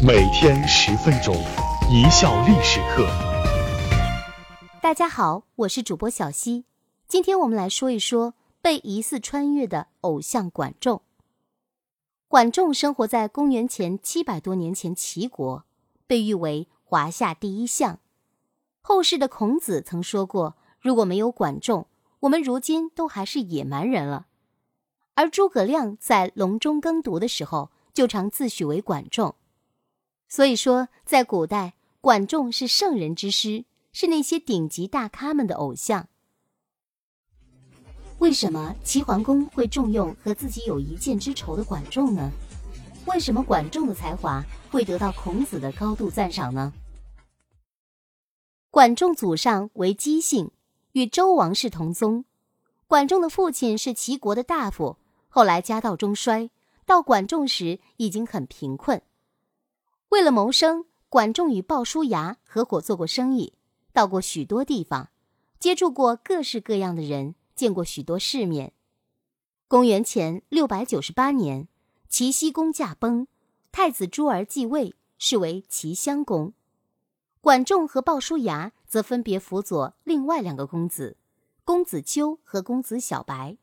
每天十分钟，一笑历史课。大家好，我是主播小溪，今天我们来说一说被疑似穿越的偶像管仲。管仲生活在公元前七百多年前齐国，被誉为华夏第一相。后世的孔子曾说过：“如果没有管仲，我们如今都还是野蛮人了。”而诸葛亮在隆中耕读的时候，就常自诩为管仲。所以说，在古代，管仲是圣人之师，是那些顶级大咖们的偶像。为什么齐桓公会重用和自己有一箭之仇的管仲呢？为什么管仲的才华会得到孔子的高度赞赏呢？管仲祖上为姬姓，与周王室同宗。管仲的父亲是齐国的大夫，后来家道中衰，到管仲时已经很贫困。为了谋生，管仲与鲍叔牙合伙做过生意，到过许多地方，接触过各式各样的人，见过许多世面。公元前六百九十八年，齐僖公驾崩，太子朱儿继位，是为齐襄公。管仲和鲍叔牙则分别辅佐另外两个公子，公子纠和公子小白。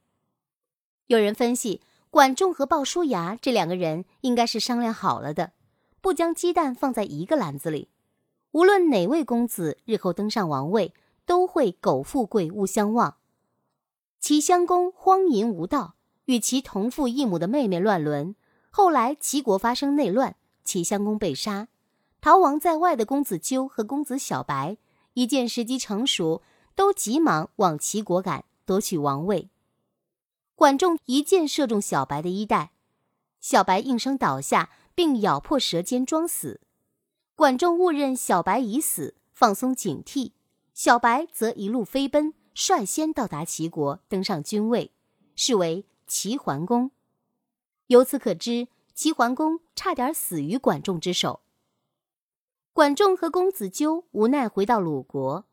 有人分析，管仲和鲍叔牙这两个人应该是商量好了的。不将鸡蛋放在一个篮子里，无论哪位公子日后登上王位，都会苟富贵勿相忘。齐襄公荒淫无道，与其同父异母的妹妹乱伦，后来齐国发生内乱，齐襄公被杀，逃亡在外的公子纠和公子小白一见时机成熟，都急忙往齐国赶，夺取王位。管仲一箭射中小白的衣带，小白应声倒下。并咬破舌尖装死，管仲误认小白已死，放松警惕，小白则一路飞奔，率先到达齐国，登上君位，是为齐桓公。由此可知，齐桓公差点死于管仲之手。管仲和公子纠无奈回到鲁国，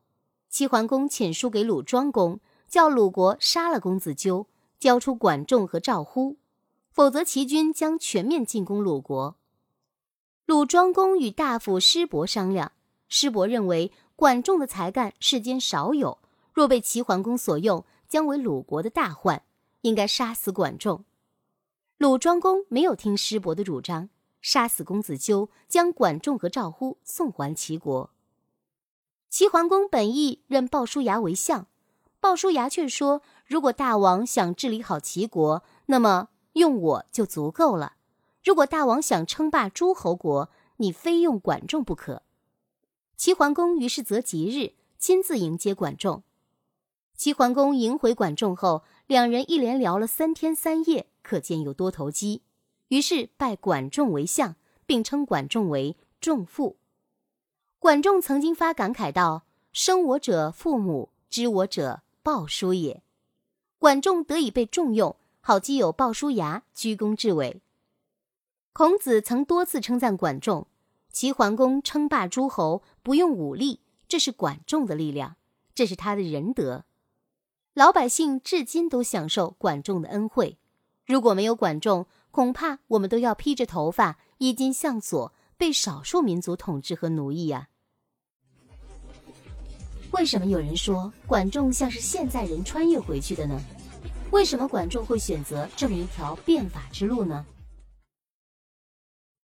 齐桓公遣书给鲁庄公，叫鲁国杀了公子纠，交出管仲和赵乎。否则，齐军将全面进攻鲁国。鲁庄公与大夫师伯商量，师伯认为管仲的才干世间少有，若被齐桓公所用，将为鲁国的大患，应该杀死管仲。鲁庄公没有听师伯的主张，杀死公子纠，将管仲和赵乎送还齐国。齐桓公本意任鲍叔牙为相，鲍叔牙却说：“如果大王想治理好齐国，那么。”用我就足够了。如果大王想称霸诸侯国，你非用管仲不可。齐桓公于是择吉日，亲自迎接管仲。齐桓公迎回管仲后，两人一连聊了三天三夜，可见有多投机。于是拜管仲为相，并称管仲为仲父。管仲曾经发感慨道：“生我者父母，知我者鲍叔也。”管仲得以被重用。好基友鲍叔牙居功至伟。孔子曾多次称赞管仲：齐桓公称霸诸侯不用武力，这是管仲的力量，这是他的仁德。老百姓至今都享受管仲的恩惠。如果没有管仲，恐怕我们都要披着头发，衣襟向左，被少数民族统治和奴役呀。为什么有人说管仲像是现在人穿越回去的呢？为什么管仲会选择这么一条变法之路呢？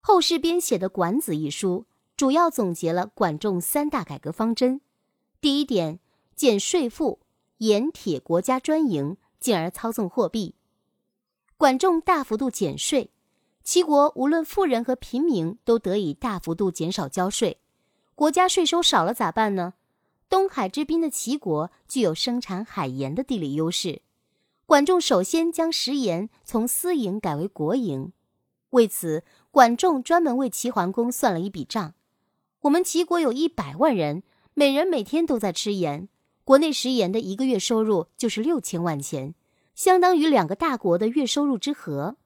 后世编写的《管子》一书，主要总结了管仲三大改革方针：第一点，减税赋，盐铁国家专营，进而操纵货币。管仲大幅度减税，齐国无论富人和平民都得以大幅度减少交税。国家税收少了咋办呢？东海之滨的齐国具有生产海盐的地理优势。管仲首先将食盐从私营改为国营，为此，管仲专门为齐桓公算了一笔账：我们齐国有一百万人，每人每天都在吃盐，国内食盐的一个月收入就是六千万钱，相当于两个大国的月收入之和。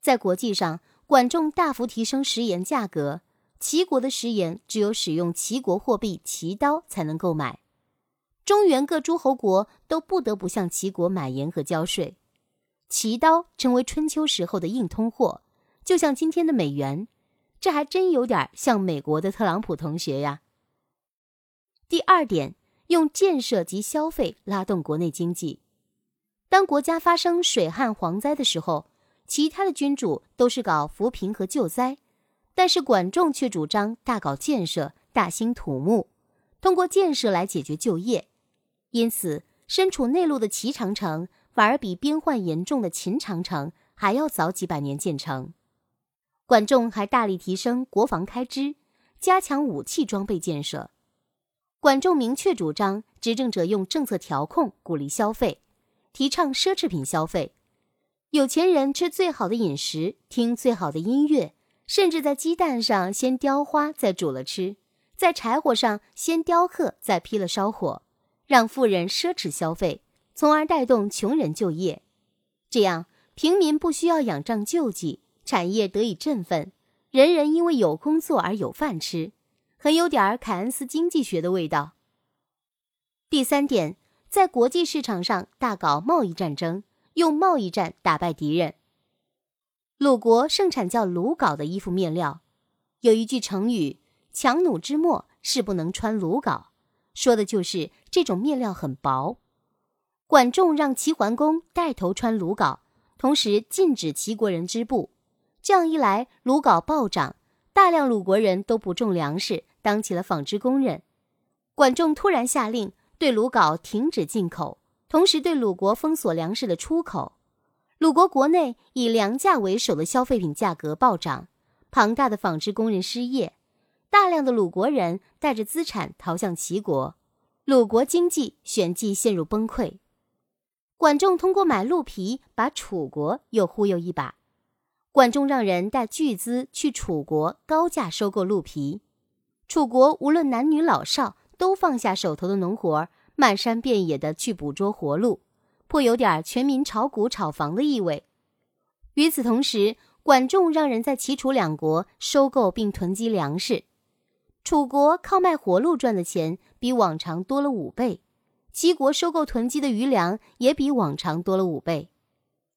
在国际上，管仲大幅提升食盐价格，齐国的食盐只有使用齐国货币齐刀才能购买。中原各诸侯国都不得不向齐国买盐和交税，齐刀成为春秋时候的硬通货，就像今天的美元。这还真有点像美国的特朗普同学呀。第二点，用建设及消费拉动国内经济。当国家发生水旱蝗灾的时候，其他的君主都是搞扶贫和救灾，但是管仲却主张大搞建设、大兴土木，通过建设来解决就业。因此，身处内陆的齐长城反而比边患严重的秦长城还要早几百年建成。管仲还大力提升国防开支，加强武器装备建设。管仲明确主张，执政者用政策调控鼓励消费。提倡奢侈品消费，有钱人吃最好的饮食，听最好的音乐，甚至在鸡蛋上先雕花再煮了吃，在柴火上先雕刻再劈了烧火，让富人奢侈消费，从而带动穷人就业。这样，平民不需要仰仗救济，产业得以振奋，人人因为有工作而有饭吃，很有点凯恩斯经济学的味道。第三点。在国际市场上大搞贸易战争，用贸易战打败敌人。鲁国盛产叫鲁缟的衣服面料，有一句成语“强弩之末，是不能穿鲁缟”，说的就是这种面料很薄。管仲让齐桓公带头穿鲁缟，同时禁止齐国人织布。这样一来，鲁缟暴涨，大量鲁国人都不种粮食，当起了纺织工人。管仲突然下令。对鲁缟停止进口，同时对鲁国封锁粮食的出口。鲁国国内以粮价为首的消费品价格暴涨，庞大的纺织工人失业，大量的鲁国人带着资产逃向齐国，鲁国经济旋即陷入崩溃。管仲通过买鹿皮把楚国又忽悠一把。管仲让人带巨资去楚国高价收购鹿皮，楚国无论男女老少。都放下手头的农活，漫山遍野的去捕捉活鹿，颇有点全民炒股炒房的意味。与此同时，管仲让人在齐楚两国收购并囤积粮食，楚国靠卖活路赚的钱比往常多了五倍，齐国收购囤积的余粮也比往常多了五倍。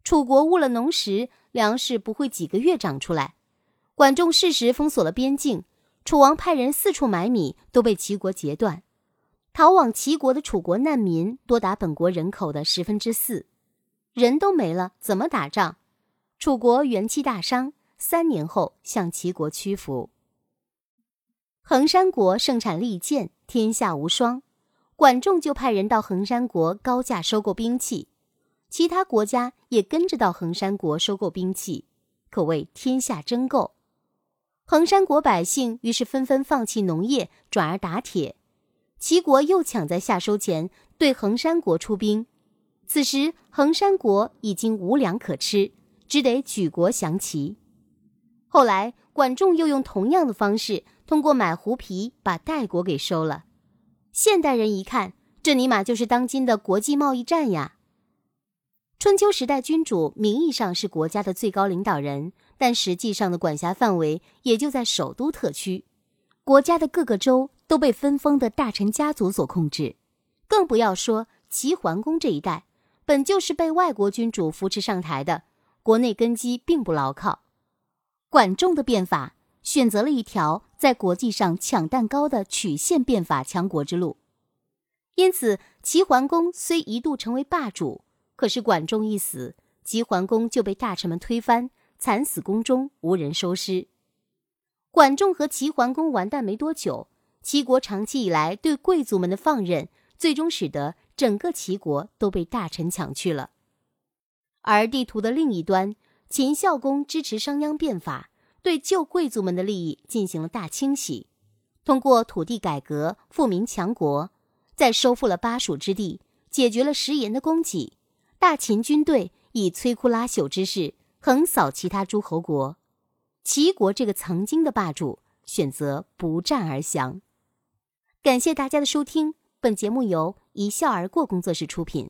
楚国误了农时，粮食不会几个月长出来。管仲适时封锁了边境。楚王派人四处买米，都被齐国截断。逃往齐国的楚国难民多达本国人口的十分之四，人都没了，怎么打仗？楚国元气大伤，三年后向齐国屈服。衡山国盛产利剑，天下无双。管仲就派人到衡山国高价收购兵器，其他国家也跟着到衡山国收购兵器，可谓天下争购。衡山国百姓于是纷纷放弃农业，转而打铁。齐国又抢在夏收前对衡山国出兵，此时衡山国已经无粮可吃，只得举国降齐。后来管仲又用同样的方式，通过买狐皮把代国给收了。现代人一看，这尼玛就是当今的国际贸易战呀！春秋时代，君主名义上是国家的最高领导人。但实际上的管辖范围也就在首都特区，国家的各个州都被分封的大臣家族所控制，更不要说齐桓公这一代，本就是被外国君主扶持上台的，国内根基并不牢靠。管仲的变法选择了一条在国际上抢蛋糕的曲线变法强国之路，因此齐桓公虽一度成为霸主，可是管仲一死，齐桓公就被大臣们推翻。惨死宫中，无人收尸。管仲和齐桓公完蛋没多久，齐国长期以来对贵族们的放任，最终使得整个齐国都被大臣抢去了。而地图的另一端，秦孝公支持商鞅变法，对旧贵族们的利益进行了大清洗，通过土地改革富民强国，在收复了巴蜀之地，解决了食盐的供给，大秦军队以摧枯拉朽之势。横扫其他诸侯国，齐国这个曾经的霸主选择不战而降。感谢大家的收听，本节目由一笑而过工作室出品。